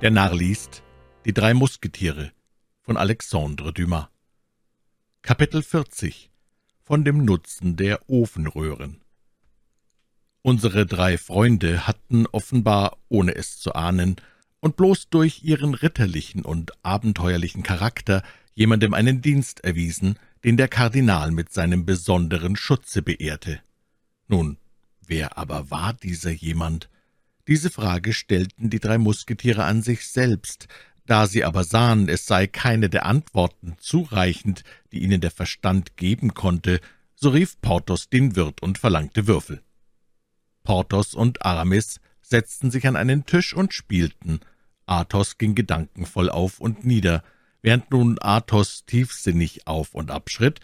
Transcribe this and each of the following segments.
Der Narr liest Die drei Musketiere von Alexandre Dumas Kapitel 40 Von dem Nutzen der Ofenröhren Unsere drei Freunde hatten offenbar, ohne es zu ahnen, und bloß durch ihren ritterlichen und abenteuerlichen Charakter jemandem einen Dienst erwiesen, den der Kardinal mit seinem besonderen Schutze beehrte. Nun, wer aber war dieser jemand? Diese Frage stellten die drei Musketiere an sich selbst, da sie aber sahen, es sei keine der Antworten zureichend, die ihnen der Verstand geben konnte, so rief Porthos den Wirt und verlangte Würfel. Porthos und Aramis setzten sich an einen Tisch und spielten. Athos ging gedankenvoll auf und nieder. Während nun Athos tiefsinnig auf und abschritt,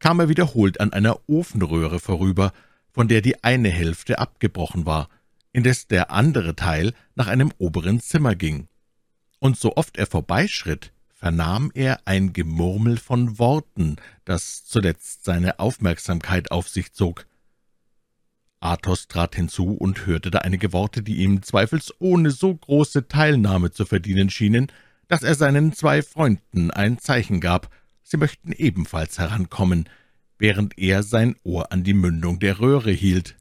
kam er wiederholt an einer Ofenröhre vorüber, von der die eine Hälfte abgebrochen war indes der andere Teil nach einem oberen Zimmer ging. Und so oft er vorbeischritt, vernahm er ein Gemurmel von Worten, das zuletzt seine Aufmerksamkeit auf sich zog. Athos trat hinzu und hörte da einige Worte, die ihm zweifelsohne so große Teilnahme zu verdienen schienen, dass er seinen zwei Freunden ein Zeichen gab, sie möchten ebenfalls herankommen, während er sein Ohr an die Mündung der Röhre hielt.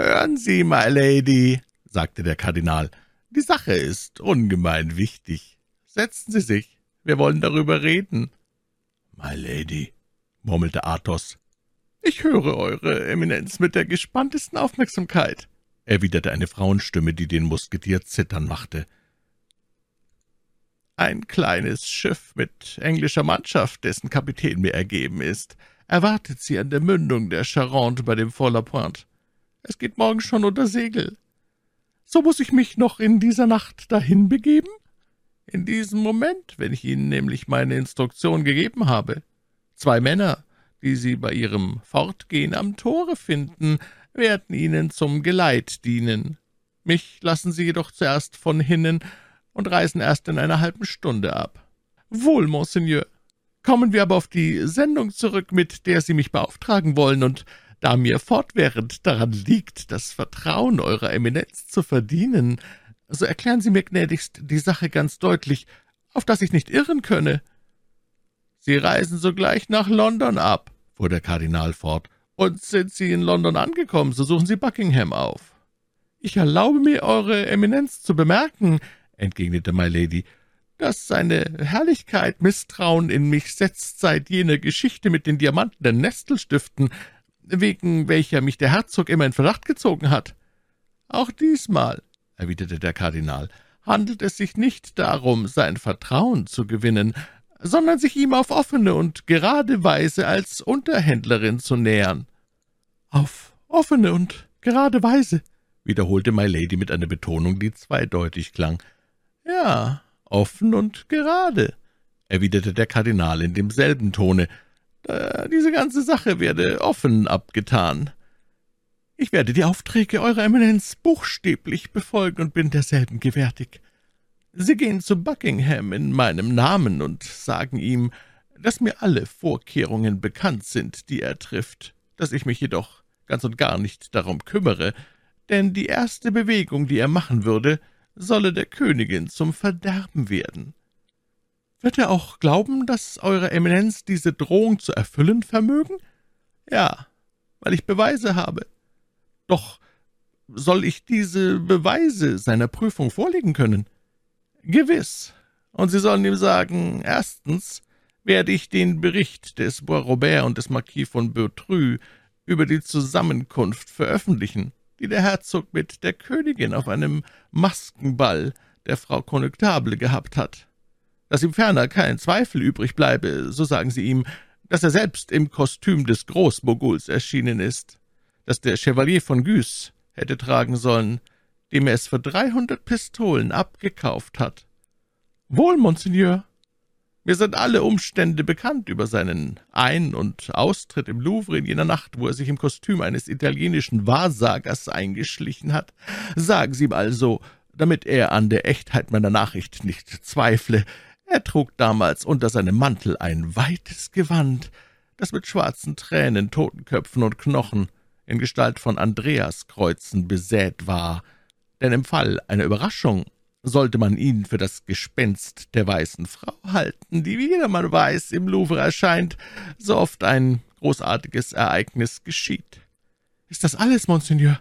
»Hören Sie, my Lady«, sagte der Kardinal, »die Sache ist ungemein wichtig. Setzen Sie sich, wir wollen darüber reden.« »My Lady«, murmelte Athos. »Ich höre Eure Eminenz mit der gespanntesten Aufmerksamkeit«, erwiderte eine Frauenstimme, die den Musketier zittern machte. »Ein kleines Schiff mit englischer Mannschaft, dessen Kapitän mir ergeben ist, erwartet Sie an der Mündung der Charente bei dem Fort La Pointe. Es geht morgen schon unter Segel. So muss ich mich noch in dieser Nacht dahin begeben? In diesem Moment, wenn ich Ihnen nämlich meine Instruktion gegeben habe. Zwei Männer, die Sie bei Ihrem Fortgehen am Tore finden, werden Ihnen zum Geleit dienen. Mich lassen Sie jedoch zuerst von hinnen und reisen erst in einer halben Stunde ab. Wohl, Monseigneur. Kommen wir aber auf die Sendung zurück, mit der Sie mich beauftragen wollen, und da mir fortwährend daran liegt, das Vertrauen Eurer Eminenz zu verdienen, so erklären Sie mir gnädigst die Sache ganz deutlich, auf dass ich nicht irren könne.« »Sie reisen sogleich nach London ab«, fuhr der Kardinal fort, »und sind Sie in London angekommen, so suchen Sie Buckingham auf.« »Ich erlaube mir, Eure Eminenz zu bemerken«, entgegnete My Lady, »dass seine Herrlichkeit Misstrauen in mich setzt seit jener Geschichte mit den Diamanten der Nestelstiften, wegen welcher mich der Herzog immer in Verdacht gezogen hat. Auch diesmal, erwiderte der Kardinal, handelt es sich nicht darum, sein Vertrauen zu gewinnen, sondern sich ihm auf offene und gerade Weise als Unterhändlerin zu nähern. Auf offene und gerade Weise, wiederholte My Lady mit einer Betonung, die zweideutig klang. Ja, offen und gerade, erwiderte der Kardinal in demselben Tone, äh, diese ganze Sache werde offen abgetan. Ich werde die Aufträge Eurer Eminenz buchstäblich befolgen und bin derselben gewärtig. Sie gehen zu Buckingham in meinem Namen und sagen ihm, dass mir alle Vorkehrungen bekannt sind, die er trifft, dass ich mich jedoch ganz und gar nicht darum kümmere, denn die erste Bewegung, die er machen würde, solle der Königin zum Verderben werden. Wird er auch glauben, dass Eure Eminenz diese Drohung zu erfüllen vermögen? Ja, weil ich Beweise habe. Doch soll ich diese Beweise seiner Prüfung vorlegen können? Gewiss. Und Sie sollen ihm sagen, erstens werde ich den Bericht des Bois Robert und des Marquis von Beautrue über die Zusammenkunft veröffentlichen, die der Herzog mit der Königin auf einem Maskenball der Frau Konnektable gehabt hat. Dass ihm ferner kein Zweifel übrig bleibe, so sagen Sie ihm, dass er selbst im Kostüm des Großmoguls erschienen ist, dass der Chevalier von Guise hätte tragen sollen, dem er es für dreihundert Pistolen abgekauft hat. Wohl, Monseigneur, mir sind alle Umstände bekannt über seinen Ein- und Austritt im Louvre in jener Nacht, wo er sich im Kostüm eines italienischen Wahrsagers eingeschlichen hat. Sagen Sie ihm also, damit er an der Echtheit meiner Nachricht nicht zweifle, er trug damals unter seinem Mantel ein weites Gewand, das mit schwarzen Tränen, Totenköpfen und Knochen in Gestalt von Andreaskreuzen besät war, denn im Fall einer Überraschung sollte man ihn für das Gespenst der weißen Frau halten, die, wie jedermann weiß, im Louvre erscheint, so oft ein großartiges Ereignis geschieht. Ist das alles, Monseigneur?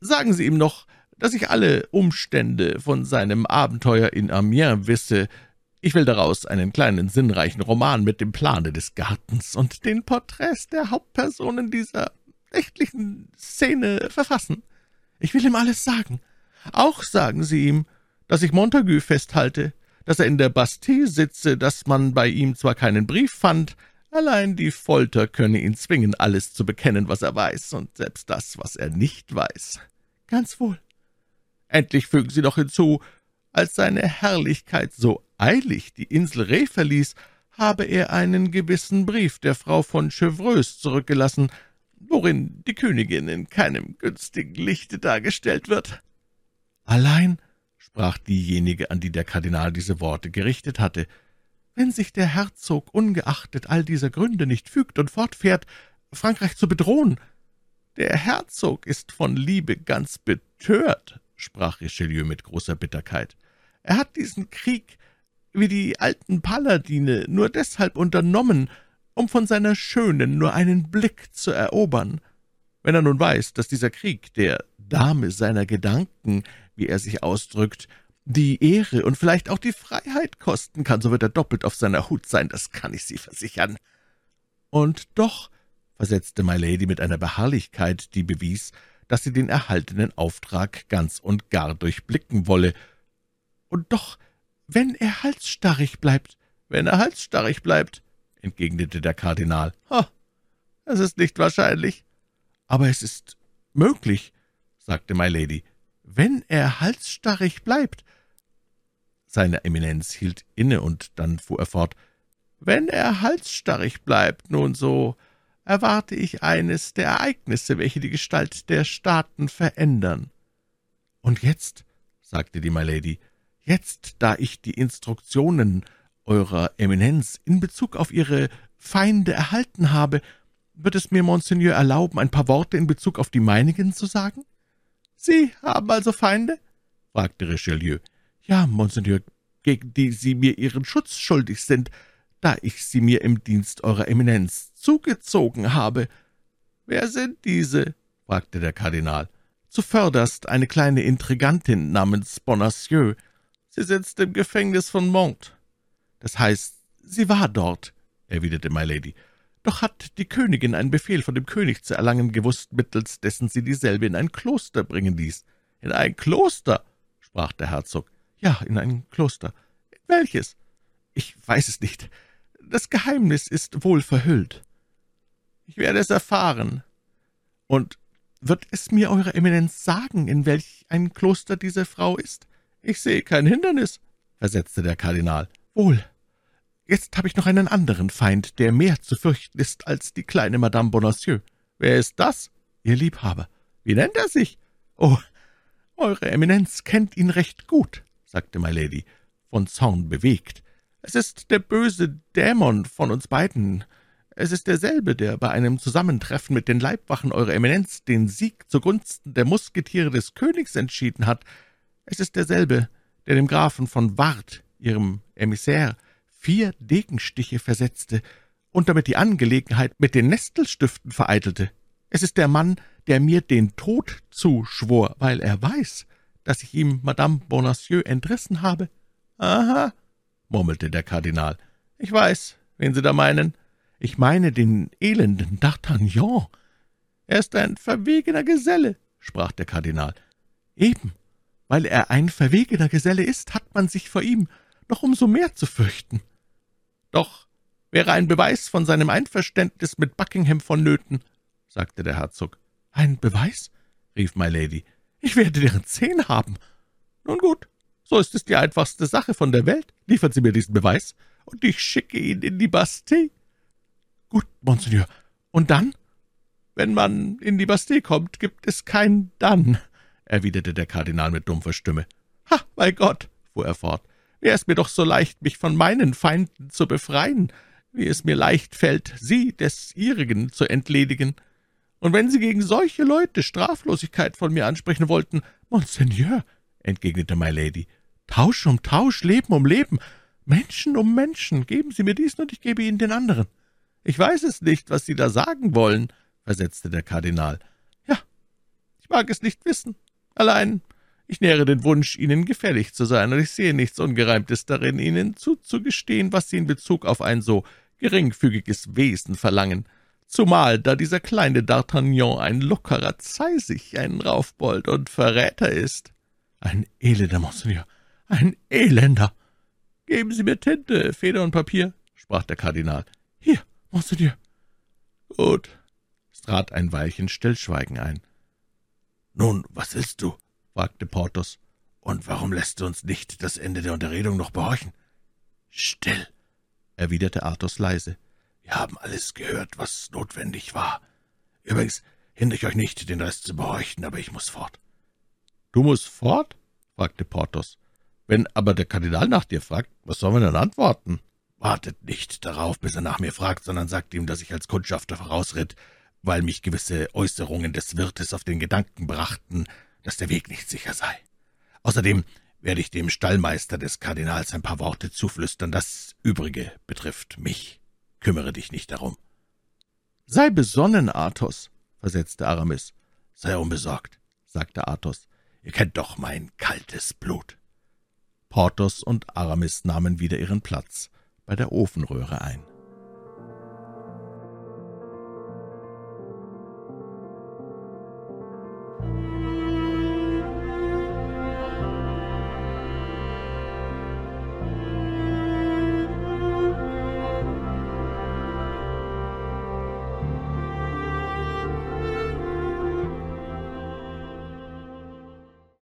Sagen Sie ihm noch, dass ich alle Umstände von seinem Abenteuer in Amiens wisse. Ich will daraus einen kleinen sinnreichen Roman mit dem Plane des Gartens und den Porträts der Hauptpersonen dieser nächtlichen Szene verfassen. Ich will ihm alles sagen. Auch sagen Sie ihm, dass ich Montagu festhalte, dass er in der Bastille sitze, dass man bei ihm zwar keinen Brief fand, allein die Folter könne ihn zwingen, alles zu bekennen, was er weiß, und selbst das, was er nicht weiß. Ganz wohl. Endlich fügen Sie noch hinzu, als seine Herrlichkeit so eilig die Insel Reh verließ, habe er einen gewissen Brief der Frau von Chevreuse zurückgelassen, worin die Königin in keinem günstigen Lichte dargestellt wird. Allein sprach diejenige, an die der Kardinal diese Worte gerichtet hatte, wenn sich der Herzog ungeachtet all dieser Gründe nicht fügt und fortfährt, Frankreich zu bedrohen. Der Herzog ist von Liebe ganz betört, sprach Richelieu mit großer Bitterkeit. Er hat diesen Krieg, wie die alten Paladine, nur deshalb unternommen, um von seiner Schönen nur einen Blick zu erobern. Wenn er nun weiß, dass dieser Krieg der Dame seiner Gedanken wie er sich ausdrückt, die Ehre und vielleicht auch die Freiheit kosten kann, so wird er doppelt auf seiner Hut sein, das kann ich Sie versichern. Und doch, versetzte My Lady mit einer Beharrlichkeit, die bewies, dass sie den erhaltenen Auftrag ganz und gar durchblicken wolle. Und doch, wenn er halsstarrig bleibt, wenn er halsstarrig bleibt, entgegnete der Kardinal. Ha, es ist nicht wahrscheinlich. Aber es ist möglich, sagte My Lady wenn er halsstarrig bleibt. Seine Eminenz hielt inne, und dann fuhr er fort, wenn er halsstarrig bleibt, nun so erwarte ich eines der Ereignisse, welche die Gestalt der Staaten verändern. Und jetzt, sagte die Milady, jetzt, da ich die Instruktionen Eurer Eminenz in Bezug auf Ihre Feinde erhalten habe, wird es mir Monseigneur erlauben, ein paar Worte in Bezug auf die meinigen zu sagen? »Sie haben also Feinde?« fragte Richelieu. »Ja, Monseigneur, gegen die Sie mir Ihren Schutz schuldig sind, da ich sie mir im Dienst Eurer Eminenz zugezogen habe.« »Wer sind diese?« fragte der Kardinal. »Zuvörderst eine kleine Intrigantin namens Bonacieux. Sie sitzt im Gefängnis von Mont. Das heißt, sie war dort«, erwiderte My Lady. Doch hat die Königin einen Befehl von dem König zu erlangen gewusst, mittels dessen sie dieselbe in ein Kloster bringen ließ. »In ein Kloster?« sprach der Herzog. »Ja, in ein Kloster. In welches?« »Ich weiß es nicht. Das Geheimnis ist wohl verhüllt.« »Ich werde es erfahren.« »Und wird es mir Eure Eminenz sagen, in welch ein Kloster diese Frau ist?« »Ich sehe kein Hindernis«, versetzte der Kardinal. »Wohl, Jetzt habe ich noch einen anderen Feind, der mehr zu fürchten ist als die kleine Madame Bonacieux. Wer ist das? Ihr Liebhaber. Wie nennt er sich? Oh, Eure Eminenz kennt ihn recht gut, sagte My Lady, von Zorn bewegt. Es ist der böse Dämon von uns beiden. Es ist derselbe, der bei einem Zusammentreffen mit den Leibwachen Eurer Eminenz den Sieg zugunsten der Musketiere des Königs entschieden hat. Es ist derselbe, der dem Grafen von Ward, Ihrem Emissär, vier Degenstiche versetzte und damit die Angelegenheit mit den Nestelstiften vereitelte. Es ist der Mann, der mir den Tod zuschwor, weil er weiß, dass ich ihm Madame Bonacieux entrissen habe. Aha, murmelte der Kardinal. Ich weiß, wen Sie da meinen. Ich meine den elenden D'Artagnan. Er ist ein verwegener Geselle, sprach der Kardinal. Eben, weil er ein verwegener Geselle ist, hat man sich vor ihm noch umso mehr zu fürchten. Doch wäre ein Beweis von seinem Einverständnis mit Buckingham vonnöten, sagte der Herzog. Ein Beweis? rief My Lady. Ich werde deren zehn haben. Nun gut, so ist es die einfachste Sache von der Welt. Liefern Sie mir diesen Beweis, und ich schicke ihn in die Bastille. Gut, Monseigneur. Und dann? Wenn man in die Bastille kommt, gibt es kein Dann, erwiderte der Kardinal mit dumpfer Stimme. Ha, bei Gott, fuhr er fort, Wäre es mir doch so leicht, mich von meinen Feinden zu befreien, wie es mir leicht fällt, sie des ihrigen zu entledigen. Und wenn Sie gegen solche Leute Straflosigkeit von mir ansprechen wollten, Monseigneur, entgegnete My Lady, Tausch um Tausch, Leben um Leben, Menschen um Menschen. Geben Sie mir diesen, und ich gebe Ihnen den anderen. Ich weiß es nicht, was Sie da sagen wollen, versetzte der Kardinal. Ja, ich mag es nicht wissen. Allein, ich nähere den Wunsch, Ihnen gefällig zu sein, und ich sehe nichts Ungereimtes darin, Ihnen zuzugestehen, was Sie in Bezug auf ein so geringfügiges Wesen verlangen, zumal da dieser kleine D'Artagnan ein lockerer Zeisig, ein Raufbold und Verräter ist. Ein elender, Monseigneur, ein elender. Geben Sie mir Tinte, Feder und Papier, sprach der Kardinal. Hier, Monseigneur. Gut. Es trat ein Weilchen Stillschweigen ein. Nun, was willst du? fragte Porthos. Und warum lässt du uns nicht das Ende der Unterredung noch behorchen? Still, erwiderte Athos leise. Wir haben alles gehört, was notwendig war. Übrigens hindere ich euch nicht, den Rest zu behorchen, aber ich muss fort. Du musst fort? fragte Porthos. Wenn aber der Kardinal nach dir fragt, was sollen wir denn antworten? Wartet nicht darauf, bis er nach mir fragt, sondern sagt ihm, dass ich als Kundschafter vorausritt, weil mich gewisse Äußerungen des Wirtes auf den Gedanken brachten, dass der Weg nicht sicher sei. Außerdem werde ich dem Stallmeister des Kardinals ein paar Worte zuflüstern. Das Übrige betrifft mich. Kümmere dich nicht darum. Sei besonnen, Athos, versetzte Aramis. Sei unbesorgt, sagte Athos. Ihr kennt doch mein kaltes Blut. Porthos und Aramis nahmen wieder ihren Platz bei der Ofenröhre ein.